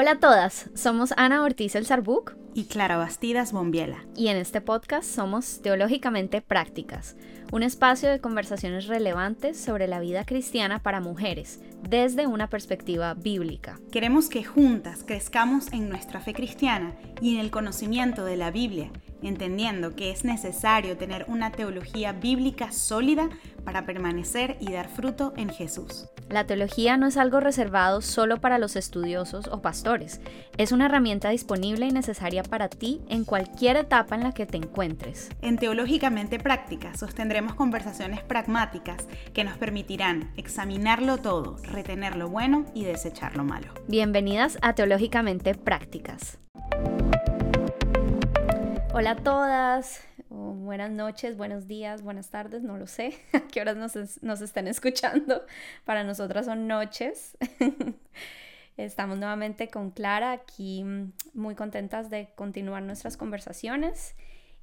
Hola a todas, somos Ana Ortiz El Sarbuc y Clara Bastidas Bombiela. Y en este podcast somos Teológicamente Prácticas, un espacio de conversaciones relevantes sobre la vida cristiana para mujeres, desde una perspectiva bíblica. Queremos que juntas crezcamos en nuestra fe cristiana y en el conocimiento de la Biblia entendiendo que es necesario tener una teología bíblica sólida para permanecer y dar fruto en Jesús. La teología no es algo reservado solo para los estudiosos o pastores, es una herramienta disponible y necesaria para ti en cualquier etapa en la que te encuentres. En Teológicamente Práctica sostendremos conversaciones pragmáticas que nos permitirán examinarlo todo, retener lo bueno y desechar lo malo. Bienvenidas a Teológicamente Prácticas. Hola a todas, buenas noches, buenos días, buenas tardes, no lo sé a qué horas nos, están escuchando. Para nosotras son noches. Estamos nuevamente con Clara aquí mm, muy contentas de continuar nuestras conversaciones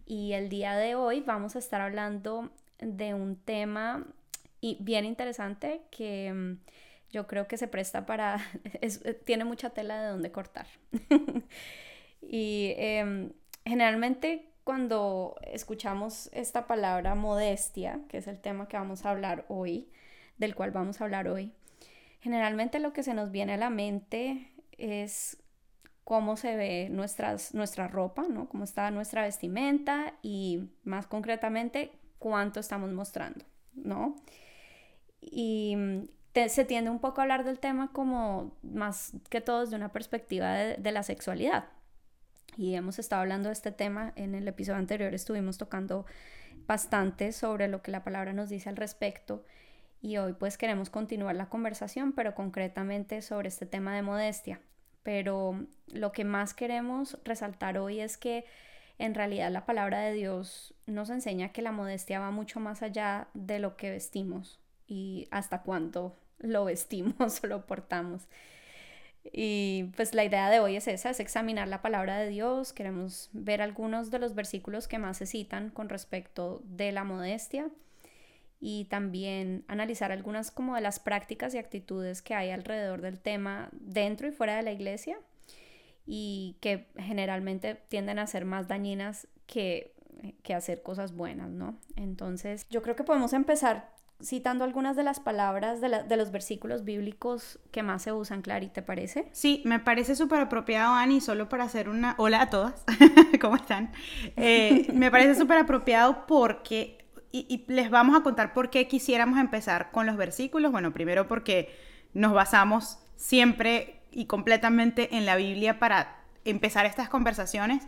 y el día de hoy vamos a estar hablando de un tema bien interesante que mm, yo creo que se presta para, tiene mucha tela de donde cortar. y em, generalmente cuando escuchamos esta palabra modestia, que es el tema que vamos a hablar hoy, del cual vamos a hablar hoy, generalmente lo que se nos viene a la mente es cómo se ve nuestras, nuestra ropa, ¿no? Cómo está nuestra vestimenta y más concretamente cuánto estamos mostrando, ¿no? Y se tiende un poco a hablar del tema como más que todo desde una perspectiva de la sexualidad, y hemos estado hablando de este tema. En el episodio anterior estuvimos tocando bastante sobre lo que la palabra nos dice al respecto y hoy pues queremos continuar la conversación, pero concretamente sobre este tema de modestia. Pero lo que más queremos resaltar hoy es que en realidad la palabra de Dios nos enseña que la modestia va mucho más allá de lo que vestimos y hasta cuánto lo vestimos o lo portamos. Y pues la idea de hoy es esa, es examinar la palabra de Dios. Queremos ver algunos de los versículos que más se citan con respecto de la modestia y también analizar algunas como de las prácticas y actitudes que hay alrededor del tema dentro y fuera de la iglesia y que generalmente tienden a ser más dañinas que, que hacer cosas buenas, ¿no? Entonces yo creo que podemos empezar citando algunas de las palabras de, los versículos bíblicos que más se usan, Clary, ¿te parece? Sí, me parece súper apropiado, Ani, solo para hacer una... Hola a todas, ¿cómo están? Eh, me parece súper apropiado porque... Y, les vamos a contar por qué quisiéramos empezar con los versículos. Bueno, primero porque nos basamos siempre y completamente en la Biblia para empezar estas conversaciones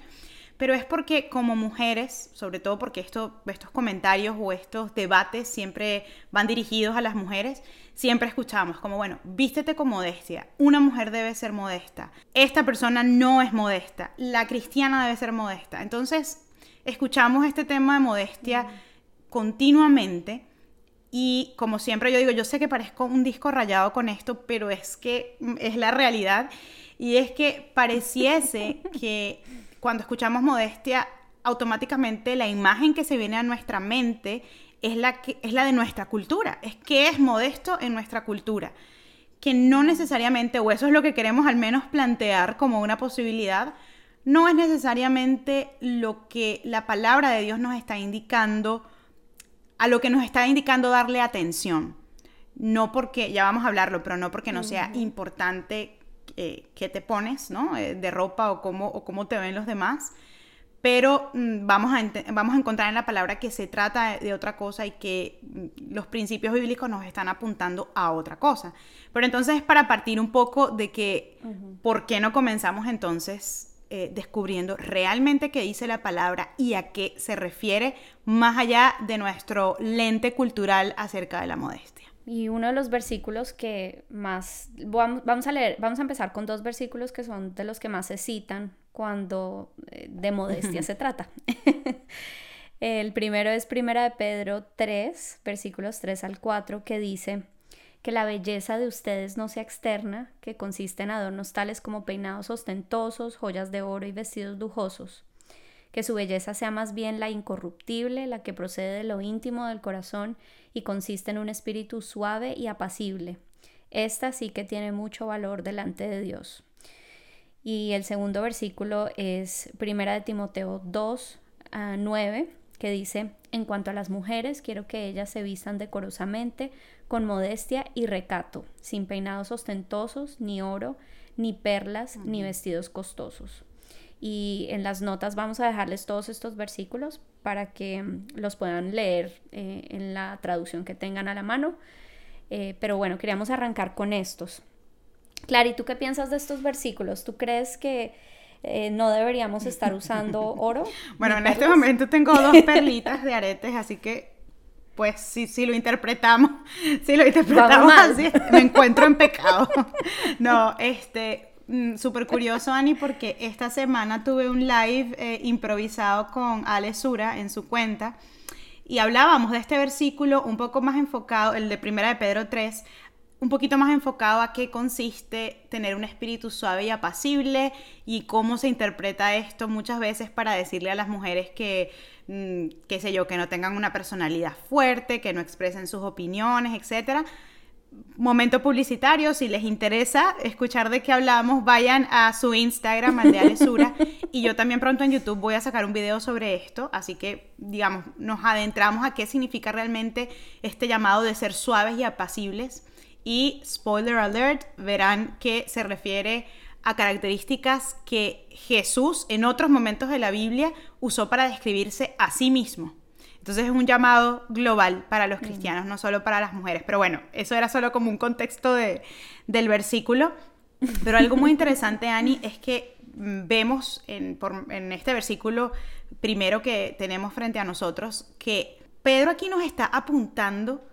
pero es porque como mujeres, sobre todo porque esto, estos comentarios o estos debates siempre van dirigidos a las mujeres, siempre escuchamos como, bueno, vístete con modestia, una mujer debe ser modesta, esta persona no es modesta, la cristiana debe ser modesta. Entonces, escuchamos este tema de modestia continuamente. Y como siempre yo digo, yo sé que parezco un disco rayado con esto, pero es que es la realidad. Y es que pareciese que cuando escuchamos modestia, automáticamente la imagen que se viene a nuestra mente es la, que, es la de nuestra cultura, es que es modesto en nuestra cultura, que no necesariamente, o eso es lo que queremos al menos plantear como una posibilidad, no es necesariamente lo que la palabra de Dios nos está indicando, a lo que nos está indicando darle atención. No porque, ya vamos a hablarlo, pero no porque no sea importante eh, qué te pones, ¿no? Eh, de ropa o cómo, o cómo te ven los demás. Pero mm, vamos, a vamos a encontrar en la palabra que se trata de otra cosa y que mm, los principios bíblicos nos están apuntando a otra cosa. Pero entonces, para partir un poco de que, ¿por qué no comenzamos entonces eh, descubriendo realmente qué dice la palabra y a qué se refiere, más allá de nuestro lente cultural acerca de la modestia? Y uno de los versículos que más, vamos a leer, vamos a empezar con dos versículos que son de los que más se citan cuando eh, de modestia se trata. El primero es Primera de Pedro 3, versículos 3 al 4, que dice que la belleza de ustedes no sea externa, que consiste en adornos tales como peinados ostentosos, joyas de oro y vestidos lujosos que su belleza sea más bien la incorruptible, la que procede de lo íntimo del corazón y consiste en un espíritu suave y apacible. Esta sí que tiene mucho valor delante de Dios. Y el segundo versículo es Primera de Timoteo 2 a 9, que dice, en cuanto a las mujeres, quiero que ellas se vistan decorosamente, con modestia y recato, sin peinados ostentosos, ni oro, ni perlas, ni vestidos costosos. Y en las notas vamos a dejarles todos estos versículos para que mm, los puedan leer eh, en la traducción que tengan a la mano. Eh, pero bueno, queríamos arrancar con estos. Clary, ¿tú qué piensas de estos versículos? ¿Tú crees que eh, no deberíamos estar usando oro? bueno, en este momento tengo dos perlitas de aretes, así que pues si, si lo interpretamos, si lo interpretamos así, me encuentro en pecado. no, este, mm, súper curioso, Ani, porque esta semana tuve un live eh, improvisado con Ale Sura en su cuenta y hablábamos de este versículo un poco más enfocado, el de Primera de Pedro 3, un poquito más enfocado a qué consiste tener un espíritu suave y apacible y cómo se interpreta esto muchas veces para decirle a las mujeres que, mm, qué sé yo, que no tengan una personalidad fuerte, que no expresen sus opiniones, etc. Momento publicitario, si les interesa escuchar de qué hablamos, vayan a su Instagram, al de Alesura, y yo también pronto en YouTube voy a sacar un video sobre esto, así que, digamos, nos adentramos a qué significa realmente este llamado de ser suaves y apacibles y spoiler alert, verán que se refiere a características que Jesús en otros momentos de la Biblia usó para describirse a sí mismo. Entonces es un llamado global para los cristianos, no solo para las mujeres. Pero bueno, eso era solo como un contexto de, del versículo. Pero algo muy interesante, Ani, es que vemos en, en este versículo primero que tenemos frente a nosotros que Pedro aquí nos está apuntando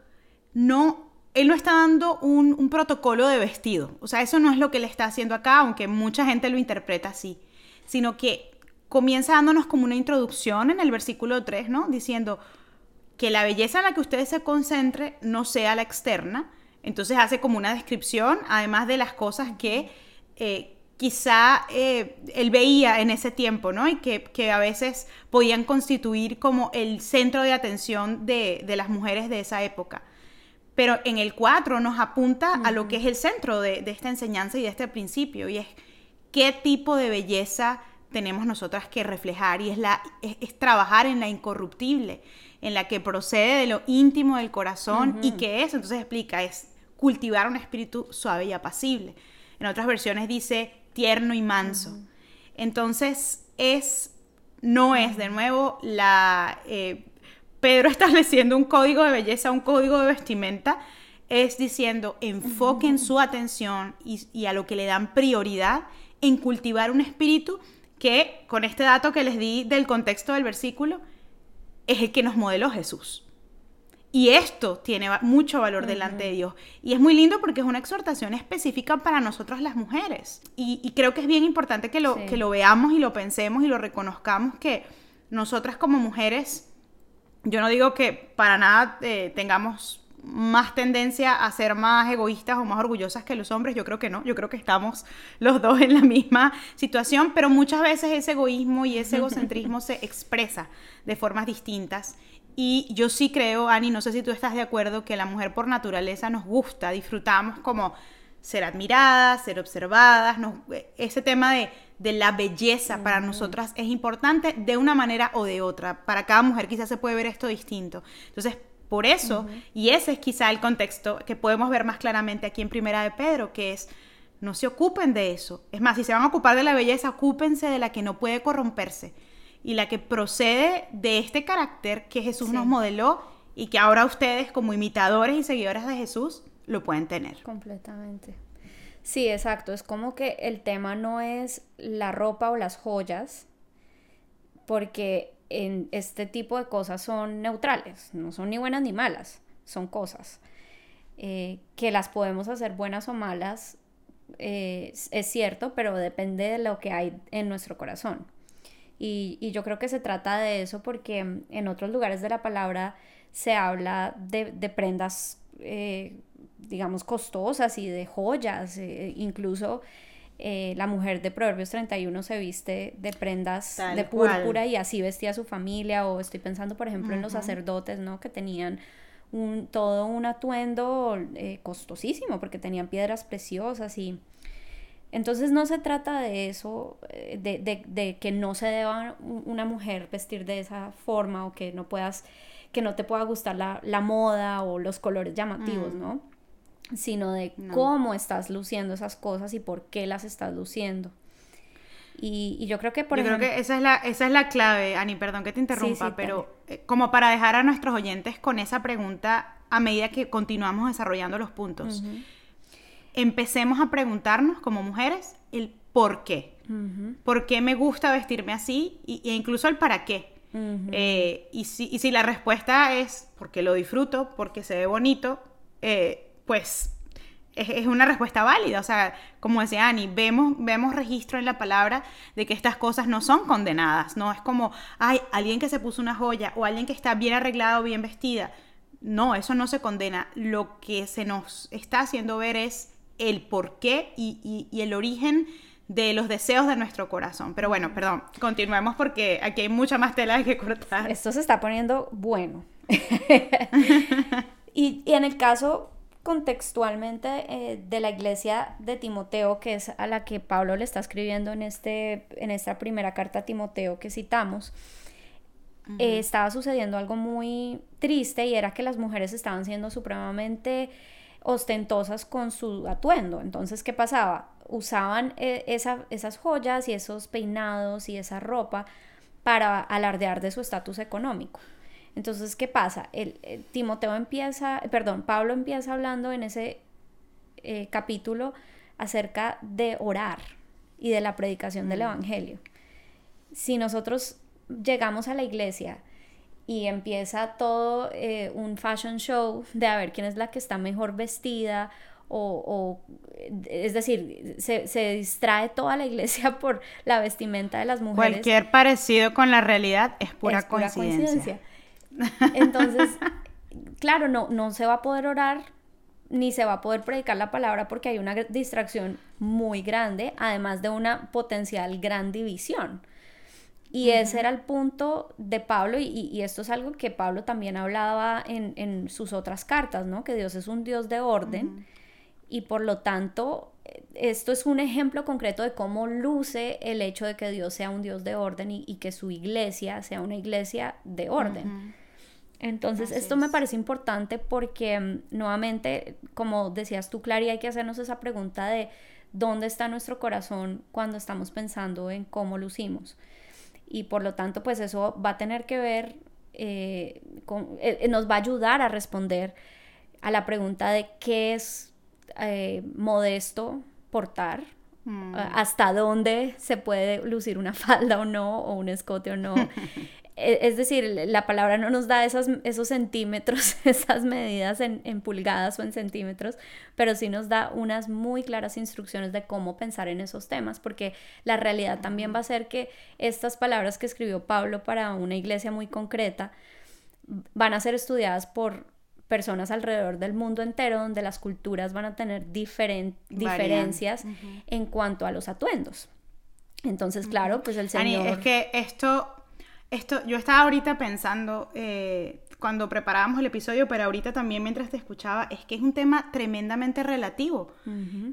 no él no está dando un, protocolo de vestido. O sea, eso no es lo que él está haciendo acá, aunque mucha gente lo interpreta así. Sino que comienza dándonos como una introducción en el versículo 3, ¿no? Diciendo que la belleza en la que ustedes se concentre no sea la externa. Entonces hace como una descripción, además de las cosas que eh, quizá eh, él veía en ese tiempo, ¿no? Y que, a veces podían constituir como el centro de atención de, de las mujeres de esa época. Pero en el 4 nos apunta a lo que es el centro de, esta enseñanza y de este principio, y es qué tipo de belleza tenemos nosotras que reflejar, y es, la, es, trabajar en la incorruptible, en la que procede de lo íntimo del corazón, y que es, entonces explica, es cultivar un espíritu suave y apacible. En otras versiones dice tierno y manso. Entonces, es, no es de nuevo la... Eh, Pedro estableciendo un código de belleza, un código de vestimenta, es diciendo, enfoquen su atención y, a lo que le dan prioridad en cultivar un espíritu que, con este dato que les di del contexto del versículo, es el que nos modeló Jesús. Y esto tiene mucho valor delante de Dios. Y es muy lindo porque es una exhortación específica para nosotras las mujeres. Y, creo que es bien importante que lo, que lo veamos y lo pensemos y lo reconozcamos que nosotras como mujeres yo no digo que para nada eh, tengamos más tendencia a ser más egoístas o más orgullosas que los hombres, yo creo que no, yo creo que estamos los dos en la misma situación, pero muchas veces ese egoísmo y ese egocentrismo se expresa de formas distintas. Y yo sí creo, Ani, no sé si tú estás de acuerdo, que la mujer por naturaleza nos gusta, disfrutamos como ser admiradas, ser observadas, ese tema de de la belleza para nosotras es importante de una manera o de otra. Para cada mujer quizás se puede ver esto distinto. Entonces, por eso, y ese es quizá el contexto que podemos ver más claramente aquí en Primera de Pedro, que es, no se ocupen de eso. Es más, si se van a ocupar de la belleza, ocúpense de la que no puede corromperse y la que procede de este carácter que Jesús nos modeló y que ahora ustedes como imitadores y seguidores de Jesús lo pueden tener. Completamente. Sí, exacto. Es como que el tema no es la ropa o las joyas, porque en este tipo de cosas son neutrales, no son ni buenas ni malas, son cosas. Eh, que las podemos hacer buenas o malas, eh, es cierto, pero depende de lo que hay en nuestro corazón. Y, yo creo que se trata de eso porque en otros lugares de la palabra se habla de, prendas eh, digamos, costosas y de joyas, incluso eh, la mujer de Proverbios 31 se viste de prendas de púrpura y así vestía a su familia, o estoy pensando, por ejemplo, en los sacerdotes, ¿no? Que tenían un, todo un atuendo eh, costosísimo porque tenían piedras preciosas y Entonces no se trata de eso, eh, de, que no se deba una mujer vestir de esa forma o que no puedas, que no te pueda gustar la, moda o los colores llamativos, mm. ¿no? Sino de cómo estás luciendo esas cosas y por qué las estás luciendo. Y, yo creo que por yo creo que esa es la, esa es la clave, Ani, perdón que te interrumpa, pero eh, como para dejar a nuestros oyentes con esa pregunta a medida que continuamos desarrollando los puntos empecemos a preguntarnos como mujeres el por qué. ¿Por qué me gusta vestirme así? Y, e incluso el para qué. Eh, y, si, si, la respuesta es porque lo disfruto, porque se ve bonito, eh, pues es, una respuesta válida. O sea, como decía Ani, vemos, vemos registro en la palabra de que estas cosas no son condenadas. No es como, ay, alguien que se puso una joya o alguien que está bien arreglado, bien vestida. No, eso no se condena. Lo que se nos está haciendo ver es el porqué y, y, el origen de los deseos de nuestro corazón. Pero bueno, perdón, continuemos porque aquí hay mucha más tela que cortar. Esto se está poniendo bueno. y, en el caso contextualmente eh, de la iglesia de Timoteo, que es a la que Pablo le está escribiendo en, este, en esta primera carta a Timoteo que citamos, eh, estaba sucediendo algo muy triste y era que las mujeres estaban siendo supremamente ostentosas con su atuendo. Entonces, ¿qué pasaba? Usaban eh, esas joyas y esos peinados y esa ropa para alardear de su estatus económico. Entonces, ¿qué pasa? El, Timoteo empieza, perdón, Pablo empieza hablando en ese eh, capítulo acerca de orar y de la predicación del mm. Evangelio. Si nosotros llegamos a la iglesia y empieza todo eh, un fashion show de a ver quién es la que está mejor vestida o, es decir, se, distrae toda la iglesia por la vestimenta de las mujeres. Cualquier parecido con la realidad es pura, coincidencia. Entonces, claro, no, no se va a poder orar ni se va a poder predicar la palabra porque hay una distracción muy grande, además de una potencial gran división. Y ese era el punto de Pablo, y, esto es algo que Pablo también hablaba en, sus otras cartas, ¿no? Que Dios es un Dios de orden, y por lo tanto, esto es un ejemplo concreto de cómo luce el hecho de que Dios sea un Dios de orden y, que su iglesia sea una iglesia de orden. Entonces, esto me parece importante porque, mm, nuevamente, como decías tú, Clary, hay que hacernos esa pregunta de dónde está nuestro corazón cuando estamos pensando en cómo lucimos y por lo tanto pues eso va a tener que ver, eh, con, eh, nos va a ayudar a responder a la pregunta de qué es eh, modesto portar, mm. hasta dónde se puede lucir una falda o no, o un escote o no. E, es decir, la palabra no nos da esas, esos centímetros, esas medidas en, pulgadas o en centímetros, pero sí nos da unas muy claras instrucciones de cómo pensar en esos temas, porque la realidad también va a ser que estas palabras que escribió Pablo para una iglesia muy concreta van a ser estudiadas por personas alrededor del mundo entero, donde las culturas van a tener diferencias en cuanto a los atuendos. Entonces, claro, pues el Señor... es que esto esto, yo estaba ahorita pensando eh, cuando preparábamos el episodio, pero ahorita también mientras te escuchaba, es que es un tema tremendamente relativo.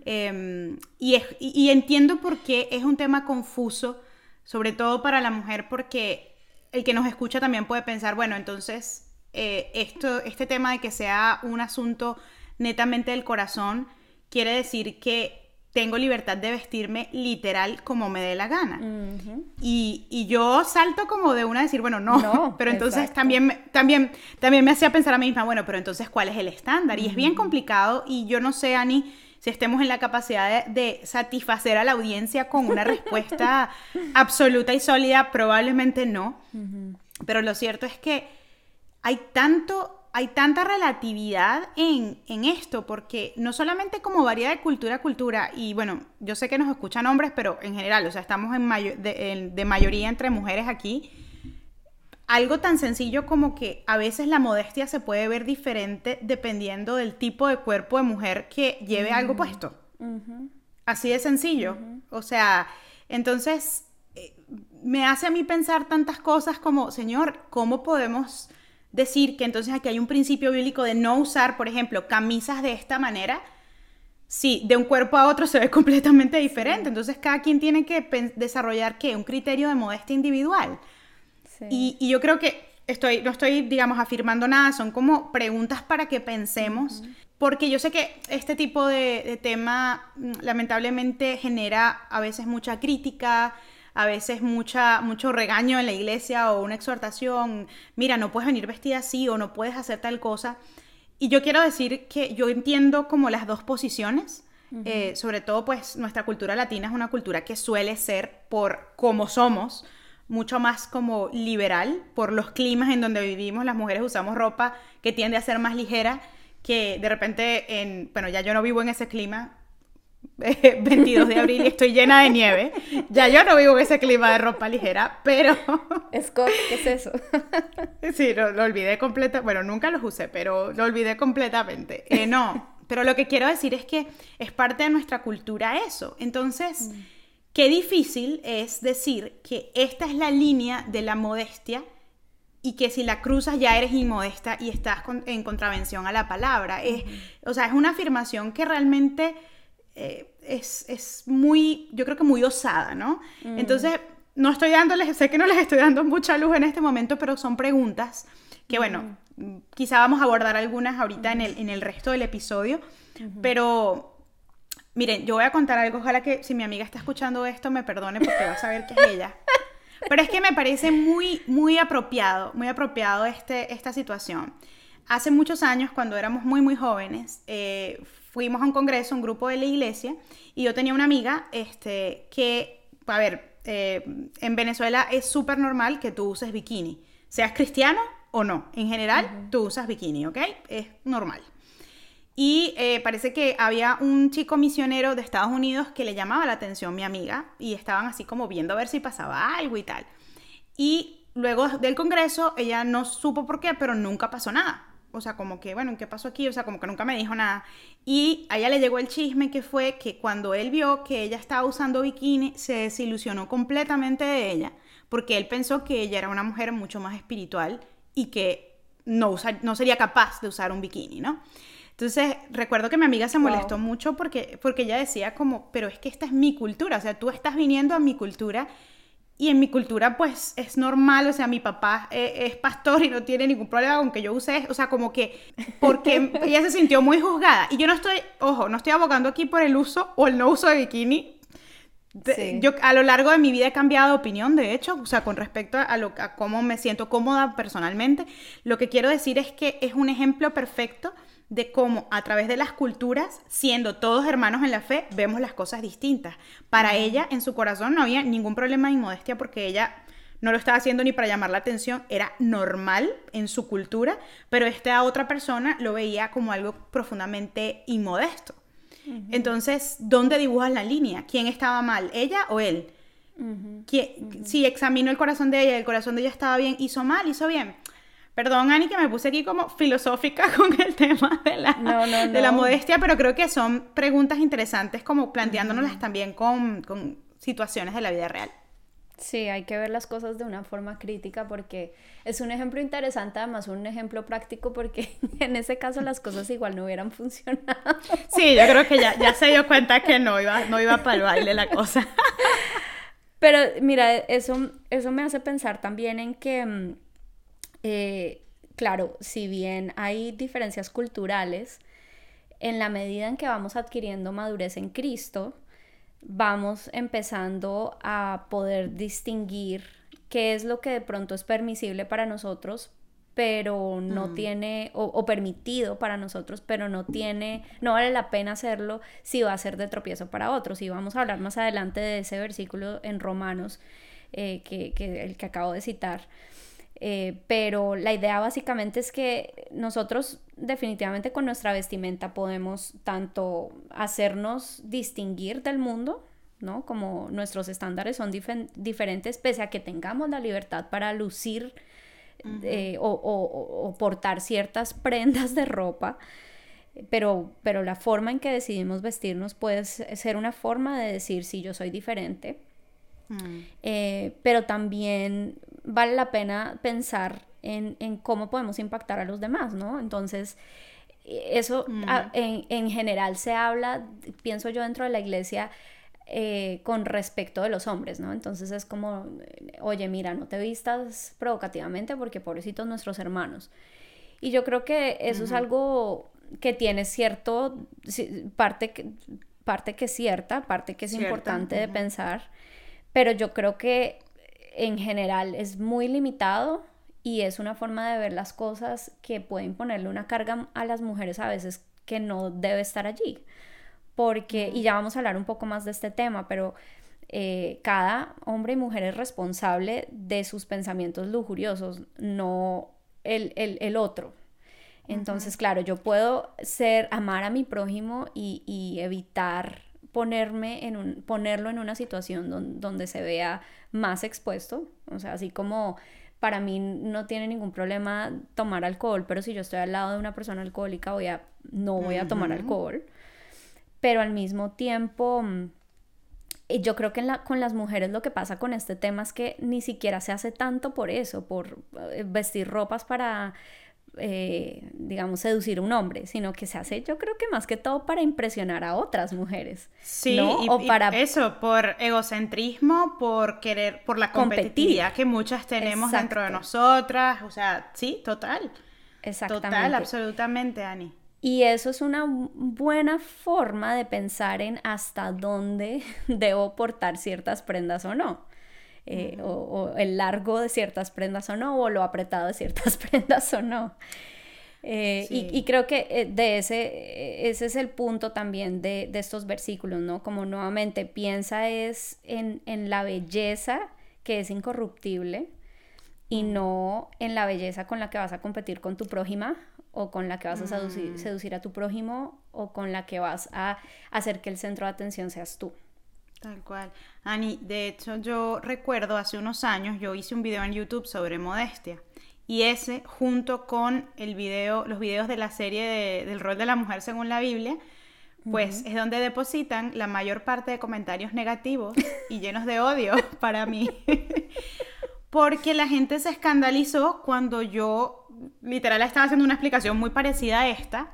Em, y, entiendo por qué es un tema confuso, sobre todo para la mujer, porque el que nos escucha también puede pensar, bueno, entonces eh, esto, este tema de que sea un asunto netamente del corazón, quiere decir que tengo libertad de vestirme literal como me dé la gana. y, yo salto como de una a decir, bueno, no, pero entonces también, también, también me hacía pensar a mí misma, bueno, pero entonces, ¿cuál es el estándar? Y es bien complicado y yo no sé, Ani, si estemos en la capacidad de, satisfacer a la audiencia con una respuesta absoluta y sólida, probablemente no. Pero lo cierto es que hay tanto hay tanta relatividad en, esto, porque no solamente como varía de cultura a cultura, y bueno, yo sé que nos escuchan hombres, pero en general, o sea, estamos en de, mayoría entre mujeres aquí, algo tan sencillo como que a veces la modestia se puede ver diferente dependiendo del tipo de cuerpo de mujer que lleve algo puesto. Así de sencillo. O sea, entonces eh, me hace a mí pensar tantas cosas como, Señor, ¿cómo podemos decir que entonces aquí hay un principio bíblico de no usar, por ejemplo, camisas de esta manera, sí, de un cuerpo a otro se ve completamente diferente. Entonces cada quien tiene que desarrollar ¿qué? un criterio de modestia individual. Y, y, yo creo que estoy, no estoy, digamos, afirmando nada, son como preguntas para que pensemos, porque yo sé que este tipo de, de, tema mm, lamentablemente genera a veces mucha crítica, a veces mucha, mucho regaño en la iglesia o una exhortación, mira, no puedes venir vestida así o no puedes hacer tal cosa. Y yo quiero decir que yo entiendo como las dos posiciones, eh, sobre todo pues nuestra cultura latina es una cultura que suele ser por cómo somos, mucho más como liberal, por los climas en donde vivimos, las mujeres usamos ropa que tiende a ser más ligera, que de repente en, bueno, ya yo no vivo en ese clima, 22 de abril y estoy llena de nieve. Ya yo no vivo en ese clima de ropa ligera, pero... Scott, ¿qué es eso? sí, lo, olvidé completamente. Bueno, nunca los usé, pero lo olvidé completamente. Eh, no, pero lo que quiero decir es que es parte de nuestra cultura eso. Entonces, mm. qué difícil es decir que esta es la línea de la modestia y que si la cruzas ya eres inmodesta y estás en contravención a la palabra. Es, o sea, es una afirmación que realmente eh, es, muy, yo creo que muy osada, ¿no? Mm. Entonces, no estoy dándoles, sé que no les estoy dando mucha luz en este momento, pero son preguntas que, bueno, mm. quizá vamos a abordar algunas ahorita en, el, en el resto del episodio, pero miren, yo voy a contar algo, ojalá que si mi amiga está escuchando esto me perdone porque va a saber que es ella. Pero es que me parece muy, muy apropiado, muy apropiado este, esta situación. Hace muchos años, cuando éramos muy, muy jóvenes, eh, fuimos a un congreso, un grupo de la iglesia, y yo tenía una amiga este, que, a ver, eh, en Venezuela es súper normal que tú uses bikini, seas cristiano o no. En general, tú usas bikini, ¿ok? Es normal. Y eh, parece que había un chico misionero de Estados Unidos que le llamaba la atención mi amiga y estaban así como viendo a ver si pasaba algo y tal. Y luego del congreso ella no supo por qué, pero nunca pasó nada o sea, como que, bueno, ¿qué pasó aquí? O sea, como que nunca me dijo nada. Y a ella le llegó el chisme que fue que cuando él vio que ella estaba usando bikini, se desilusionó completamente de ella, porque él pensó que ella era una mujer mucho más espiritual y que no, no sería capaz de usar un bikini, ¿no? Entonces, recuerdo que mi amiga se molestó mucho porque, porque ella decía como, pero es que esta es mi cultura, o sea, tú estás viniendo a mi cultura y en mi cultura, pues es normal, o sea, mi papá eh, es, pastor y no tiene ningún problema con que yo use, o sea, como que, porque ella se sintió muy juzgada. Y yo no estoy, ojo, no estoy abogando aquí por el uso o el no uso de bikini. Yo a lo largo de mi vida he cambiado de opinión, de hecho, o sea, con respecto a, lo, a cómo me siento cómoda personalmente. Lo que quiero decir es que es un ejemplo perfecto de cómo a través de las culturas, siendo todos hermanos en la fe, vemos las cosas distintas. Para ella, en su corazón, no había ningún problema de inmodestia porque ella no lo estaba haciendo ni para llamar la atención, era normal en su cultura, pero esta otra persona lo veía como algo profundamente inmodesto. Entonces, ¿dónde dibujas la línea? ¿Quién estaba mal, ella o él? Si examinó el corazón de ella, el corazón de ella estaba bien, hizo mal, hizo bien. Perdón, Ani, que me puse aquí como filosófica con el tema de la, De la modestia, pero creo que son preguntas interesantes como planteándonoslas también con, con situaciones de la vida real. Sí, hay que ver las cosas de una forma crítica porque es un ejemplo interesante, además un ejemplo práctico porque en ese caso las cosas igual no hubieran funcionado. Sí, yo creo que ya, ya se dio cuenta que no iba, no iba para el baile la cosa. Pero mira, eso, eso me hace pensar también en que mm, eh, claro, si bien hay diferencias culturales, en la medida en que vamos adquiriendo madurez en Cristo, vamos empezando a poder distinguir qué es lo que de pronto es permisible para nosotros, pero no mm. tiene, o, permitido para nosotros, pero no tiene, no vale la pena hacerlo si va a ser de tropiezo para otros. Y vamos a hablar más adelante de ese versículo en Romanos, eh, que, que, el que acabo de citar. Eh, pero la idea básicamente es que nosotros definitivamente con nuestra vestimenta podemos tanto hacernos distinguir del mundo, ¿no? Como nuestros estándares son diferentes, pese a que tengamos la libertad para lucir eh, o, portar ciertas prendas de ropa, pero, pero la forma en que decidimos vestirnos puede ser una forma de decir si yo soy diferente. Mm. Eh, pero también vale la pena pensar en, cómo podemos impactar a los demás, ¿no? Entonces, eso en, en, general se habla, pienso yo, dentro de la iglesia eh, con respecto de los hombres, ¿no? Entonces es como, oye, mira, no te vistas provocativamente porque pobrecitos nuestros hermanos. Y yo creo que eso es algo que tiene cierto, parte que, parte que es cierta, parte que es importante de pensar, pero yo creo que en general es muy limitado y es una forma de ver las cosas que pueden ponerle una carga a las mujeres a veces que no debe estar allí. Porque, y ya vamos a hablar un poco más de este tema, pero eh, cada hombre y mujer es responsable de sus pensamientos lujuriosos, no el, el, otro. Entonces, claro, yo puedo ser, amar a mi prójimo y, y evitar ponerme en un, ponerlo en una situación donde se vea más expuesto. O sea, así como para mí no tiene ningún problema tomar alcohol, pero si yo estoy al lado de una persona alcohólica, voy a, no voy a tomar alcohol. Pero al mismo tiempo, mm, yo creo que con las mujeres lo que pasa con este tema es que ni siquiera se hace tanto por eso, por eh, vestir ropas para eh, digamos, seducir a un hombre, sino que se hace, yo creo que más que todo para impresionar a otras mujeres. Sí, o para... eso, por egocentrismo, por querer, por la competitividad que muchas tenemos dentro de nosotras, o sea, sí, total. Exactamente. Total, absolutamente, Ani. Y eso es una buena forma de pensar en hasta dónde debo portar ciertas prendas o no. Eh, o, el largo de ciertas prendas o no, o lo apretado de ciertas prendas o no. Eh, y, creo que eh, de ese, ese es el punto también de, de, estos versículos, ¿no? Como nuevamente piensa es en, en la belleza que es incorruptible y no en la belleza con la que vas a competir con tu prójima o con la que vas a seducir, mm. seducir a tu prójimo o con la que vas a hacer que el centro de atención seas tú. Tal cual. Ani, de hecho yo recuerdo hace unos años yo hice un video en YouTube sobre modestia y ese junto con el video, los videos de la serie del rol de la mujer según la Biblia, pues es donde depositan la mayor parte de comentarios negativos y llenos de odio para mí. Porque la gente se escandalizó cuando yo literal estaba haciendo una explicación muy parecida a esta,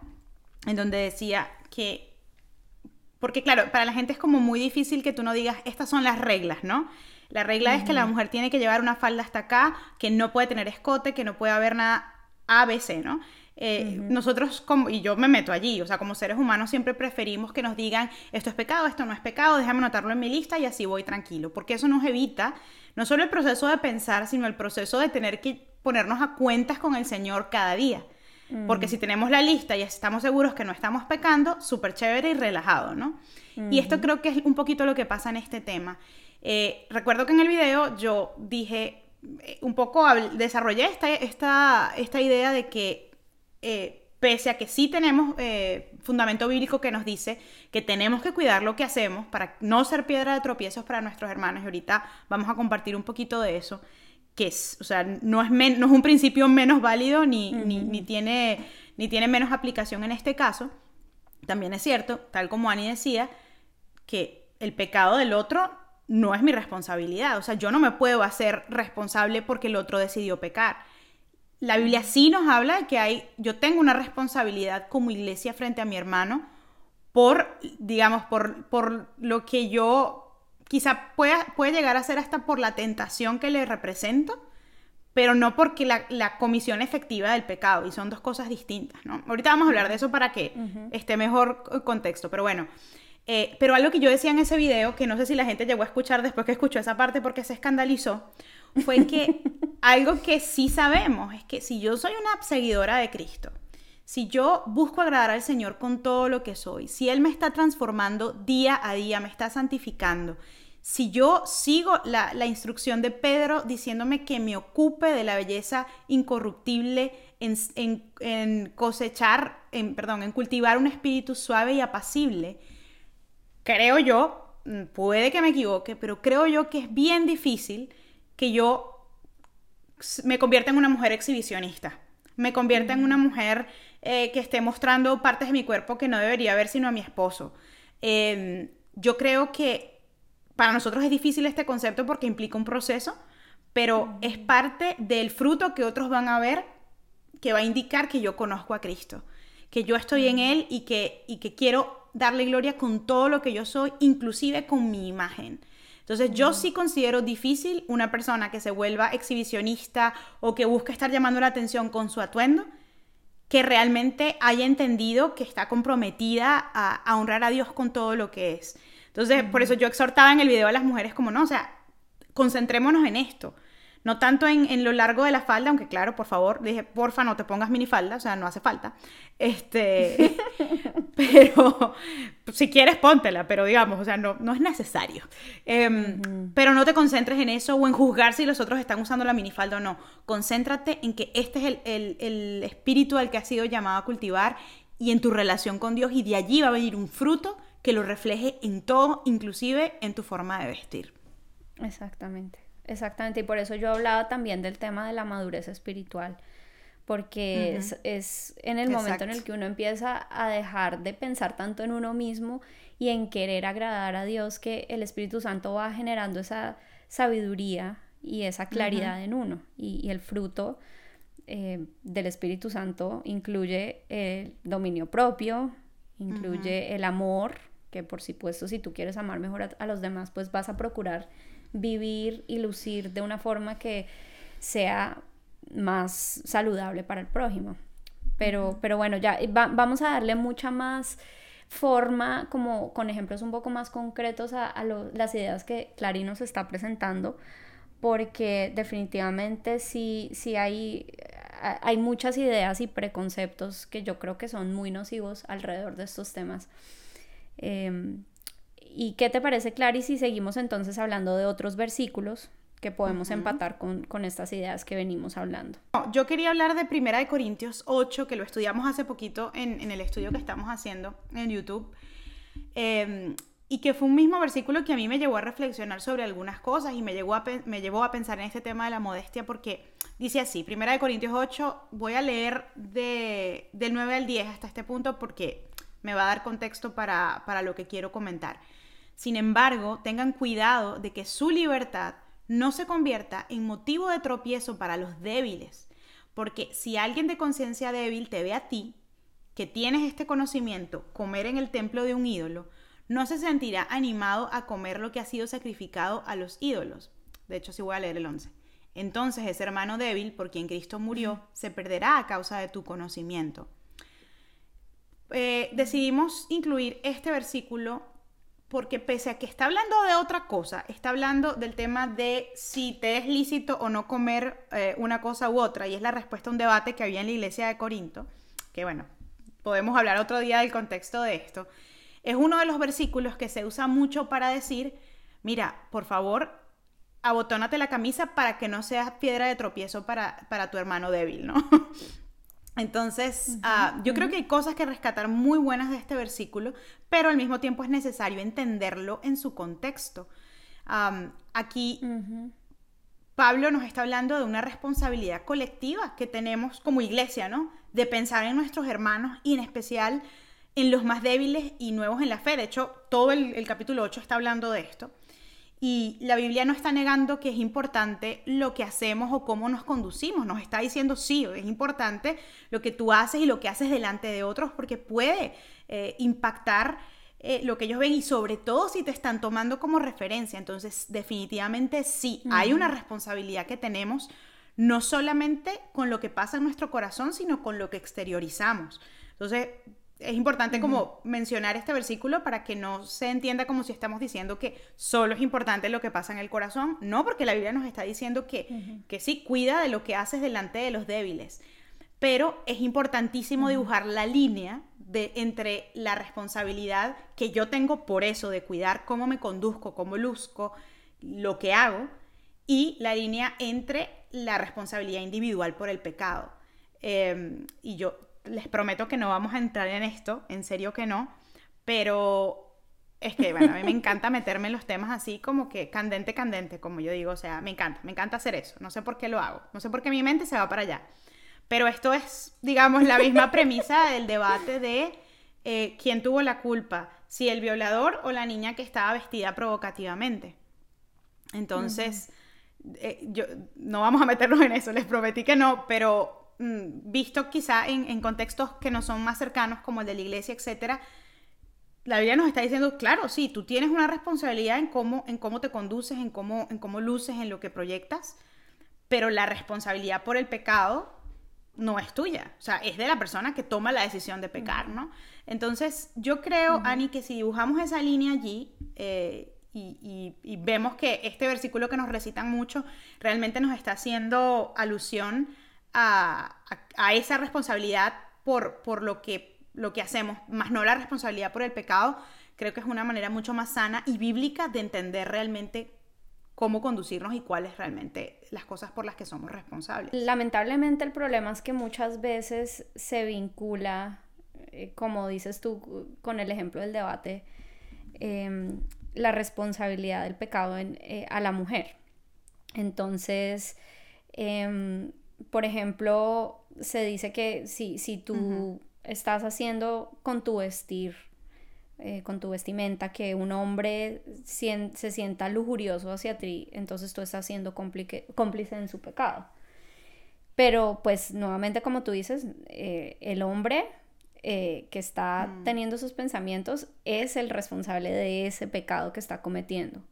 en donde decía que porque claro, para la gente es como muy difícil que tú no digas, estas son las reglas, ¿no? La regla es que la mujer tiene que llevar una falda hasta acá, que no puede tener escote, que no puede haber nada ABC, ¿no? Eh, nosotros, como, y yo me meto allí, o sea, como seres humanos siempre preferimos que nos digan, esto es pecado, esto no es pecado, déjame anotarlo en mi lista y así voy tranquilo, porque eso nos evita no solo el proceso de pensar, sino el proceso de tener que ponernos a cuentas con el Señor cada día. Porque mm. si tenemos la lista y estamos seguros que no estamos pecando, súper chévere y relajado, ¿no? Y esto creo que es un poquito lo que pasa en este tema. Eh, recuerdo que en el video yo dije, eh, un poco desarrollé esta, esta, esta idea de que eh, pese a que sí tenemos fundamento bíblico que nos dice que tenemos que cuidar lo que hacemos para no ser piedra de tropiezos para nuestros hermanos, y ahorita vamos a compartir un poquito de eso, que es, o sea, no es, no es un principio menos válido ni, ni, tiene, ni tiene menos aplicación en este caso. También es cierto, tal como Ani decía, que el pecado del otro no es mi responsabilidad. O sea, yo no me puedo hacer responsable porque el otro decidió pecar. La Biblia sí nos habla de que hay, yo tengo una responsabilidad como iglesia frente a mi hermano por, digamos, por, por lo que yo quizá pueda, puede llegar a ser hasta por la tentación que le represento, pero no porque la, comisión efectiva del pecado, y son dos cosas distintas, ¿no? Ahorita vamos a hablar de eso para que esté mejor contexto, pero bueno. Eh, pero algo que yo decía en ese video, que no sé si la gente llegó a escuchar después que escuchó esa parte porque se escandalizó, fue que algo que sí sabemos es que si yo soy una seguidora de Cristo, si yo busco agradar al Señor con todo lo que soy, si Él me está transformando día a día, me está santificando, si yo sigo la, instrucción de Pedro diciéndome que me ocupe de la belleza incorruptible en, cosechar, en, perdón, en cultivar un espíritu suave y apacible, creo yo, mm, puede que me equivoque, pero creo yo que es bien difícil que yo me convierta en una mujer exhibicionista, me convierta en una mujer eh, que esté mostrando partes de mi cuerpo que no debería ver sino a mi esposo. Em, yo creo que para nosotros es difícil este concepto porque implica un proceso, pero es parte del fruto que otros van a ver que va a indicar que yo conozco a Cristo. que yo estoy en Él y que, y que quiero darle gloria con todo lo que yo soy, inclusive con mi imagen. Entonces yo sí considero difícil una persona que se vuelva exhibicionista o que busque estar llamando la atención con su atuendo, que realmente haya entendido que está comprometida a, honrar a Dios con todo lo que es. Entonces, por eso yo exhortaba en el video a las mujeres como, no, o sea, concentrémonos en esto. No tanto en, lo largo de la falda, aunque claro, por favor, dije, porfa, no te pongas minifalda, o sea, no hace falta. Este, pero si quieres, póntela, pero digamos, o sea, no, no es necesario. Em, pero no te concentres en eso o en juzgar si los otros están usando la minifalda o no. Concéntrate en que este es el, el, el espíritu al que has sido llamado a cultivar y en tu relación con Dios y de allí va a venir un fruto que lo refleje en todo, inclusive en tu forma de vestir. Exactamente. Exactamente, y por eso yo hablaba también del tema de la madurez espiritual, porque es, en el momento en el que uno empieza a dejar de pensar tanto en uno mismo y en querer agradar a Dios que el Espíritu Santo va generando esa sabiduría y esa claridad en uno. Y, el fruto eh, del Espíritu Santo incluye el dominio propio, incluye el amor, que por supuesto si tú quieres amar mejor a los demás, pues vas a procurar vivir y lucir de una forma que sea más saludable para el prójimo. Pero, pero bueno, ya vamos a darle mucha más forma, como con ejemplos un poco más concretos a, las ideas que Clarín nos está presentando, porque definitivamente sí, sí hay, hay muchas ideas y preconceptos que yo creo que son muy nocivos alrededor de estos temas. Em, ¿Y qué te parece, Clary, si seguimos entonces hablando de otros versículos que podemos empatar con, estas ideas que venimos hablando? yo quería hablar de Primera de Corintios 8, que lo estudiamos hace poquito en, el estudio que estamos haciendo en YouTube. Em, y que fue un mismo versículo que a mí me llevó a reflexionar sobre algunas cosas y me, llevó a, me llevó a pensar en este tema de la modestia porque dice así, Primera de Corintios 8, voy a leer de, del 9 al 10 hasta este punto porque me va a dar contexto para, para lo que quiero comentar. Sin embargo, tengan cuidado de que su libertad no se convierta en motivo de tropiezo para los débiles, porque si alguien de conciencia débil te ve a ti, que tienes este conocimiento, comer en el templo de un ídolo, no se sentirá animado a comer lo que ha sido sacrificado a los ídolos. De hecho, sí voy a leer el 11. Entonces ese hermano débil, por quien Cristo murió, se perderá a causa de tu conocimiento. Eh, decidimos incluir este versículo porque pese a que está hablando de otra cosa, está hablando del tema de si te es lícito o no comer eh, una cosa u otra, y es la respuesta a un debate que había en la iglesia de Corinto, que bueno, podemos hablar otro día del contexto de esto, es uno de los versículos que se usa mucho para decir, mira, por favor, abotónate la camisa para que no seas piedra de tropiezo para, para tu hermano débil, ¿no? Entonces, ah, yo creo que hay cosas que rescatar muy buenas de este versículo, pero al mismo tiempo es necesario entenderlo en su contexto. aquí Pablo nos está hablando de una responsabilidad colectiva que tenemos como iglesia, ¿no? De pensar en nuestros hermanos y en especial en los más débiles y nuevos en la fe. De hecho, todo el, el capítulo 8 está hablando de esto. Y la Biblia no está negando que es importante lo que hacemos o cómo nos conducimos. Nos está diciendo, sí, es importante lo que tú haces y lo que haces delante de otros porque puede eh, impactar eh, lo que ellos ven y sobre todo si te están tomando como referencia. Entonces, definitivamente sí, hay una responsabilidad que tenemos no solamente con lo que pasa en nuestro corazón, sino con lo que exteriorizamos. Entonces, es importante como mencionar este versículo para que no se entienda como si estamos diciendo que solo es importante lo que pasa en el corazón. No, porque la Biblia nos está diciendo que, que sí, cuida de lo que haces delante de los débiles. Pero es importantísimo dibujar la línea de, entre la responsabilidad que yo tengo por eso, de cuidar cómo me conduzco, cómo luzco, lo que hago, y la línea entre la responsabilidad individual por el pecado. Em, y yo les prometo que no vamos a entrar en esto, en serio que no, pero es que, bueno, a mí me encanta meterme en los temas así como que candente, candente, como yo digo, o sea, me encanta, me encanta hacer eso, no sé por qué lo hago, no sé por qué mi mente se va para allá, pero esto es, digamos, la misma premisa del debate de eh, quién tuvo la culpa, si el violador o la niña que estaba vestida provocativamente. Entonces, eh, yo, no vamos a meternos en eso, les prometí que no, pero visto quizá en, contextos que no son más cercanos, como el de la iglesia, etcétera, la Biblia nos está diciendo, claro, sí, tú tienes una responsabilidad en cómo, en cómo te conduces, en cómo, en cómo luces, en lo que proyectas, pero la responsabilidad por el pecado no es tuya, o sea, es de la persona que toma la decisión de pecar, ¿no? Entonces, yo creo, Ani, que si dibujamos esa línea allí eh, y, vemos que este versículo que nos recitan mucho realmente nos está haciendo alusión a, esa responsabilidad por, por lo, que, lo que hacemos, más no la responsabilidad por el pecado, creo que es una manera mucho más sana y bíblica de entender realmente cómo conducirnos y cuáles realmente las cosas por las que somos responsables. Lamentablemente el problema es que muchas veces se vincula, eh, como dices tú con el ejemplo del debate, em, la responsabilidad del pecado eh, a la mujer. Entonces, em, por ejemplo, se dice que si, si tú estás haciendo con tu vestir eh, con tu vestimenta, que un hombre se sienta lujurioso hacia ti, entonces tú estás siendo cómplice en su pecado. Pero pues nuevamente como tú dices, eh, el hombre eh, que está mm. teniendo esos pensamientos es el responsable de ese pecado que está cometiendo.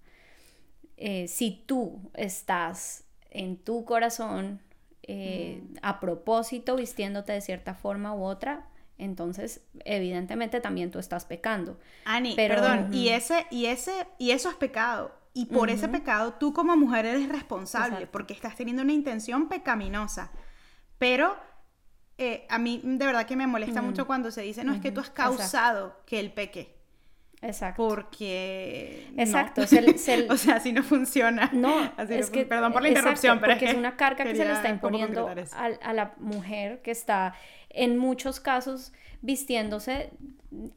si tú estás en tu corazón mm. a propósito vistiéndote de cierta forma u otra, entonces evidentemente también tú estás pecando. Ani, perdón, y ese y ese y eso es pecado. Y por ese pecado tú como mujer eres responsable porque estás teniendo una intención pecaminosa. Pero eh, a mí de verdad que me molesta mucho cuando se dice, no, es que tú has causado que él peque. Exacto. Porque. Exacto. o sea, así no funciona. No, es que, perdón por la interrupción, pero porque es, una carga que se le está imponiendo a, a, la mujer que está en muchos casos vistiéndose,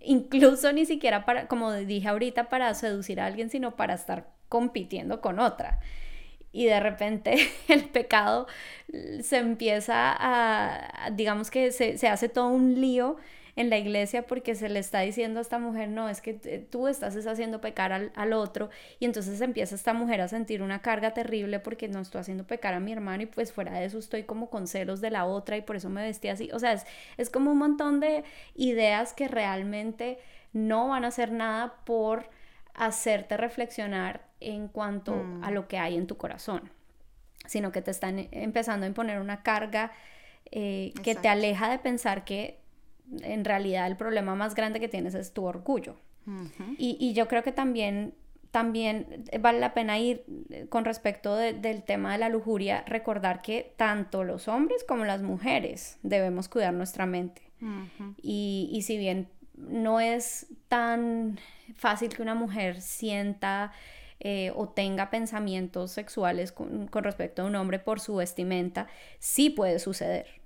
incluso ni siquiera para, como dije ahorita, para seducir a alguien, sino para estar compitiendo con otra. Y de repente el pecado se empieza a, digamos que se, se hace todo un lío en la iglesia porque se le está diciendo a esta mujer, no, es que tú estás haciendo pecar al, otro y entonces empieza esta mujer a sentir una carga terrible porque no estoy haciendo pecar a mi hermano y pues fuera de eso estoy como con celos de la otra y por eso me vestí así. O sea, es, es como un montón de ideas que realmente no van a hacer nada por hacerte reflexionar en cuanto mm. a lo que hay en tu corazón, sino que te están empezando a imponer una carga eh, que te aleja de pensar que en realidad el problema más grande que tienes es tu orgullo. y, yo creo que también, también vale la pena ir eh, con respecto del tema de la lujuria, recordar que tanto los hombres como las mujeres debemos cuidar nuestra mente. y, si bien no es tan fácil que una mujer sienta eh, o tenga pensamientos sexuales con, con, respecto a un hombre por su vestimenta, sí puede suceder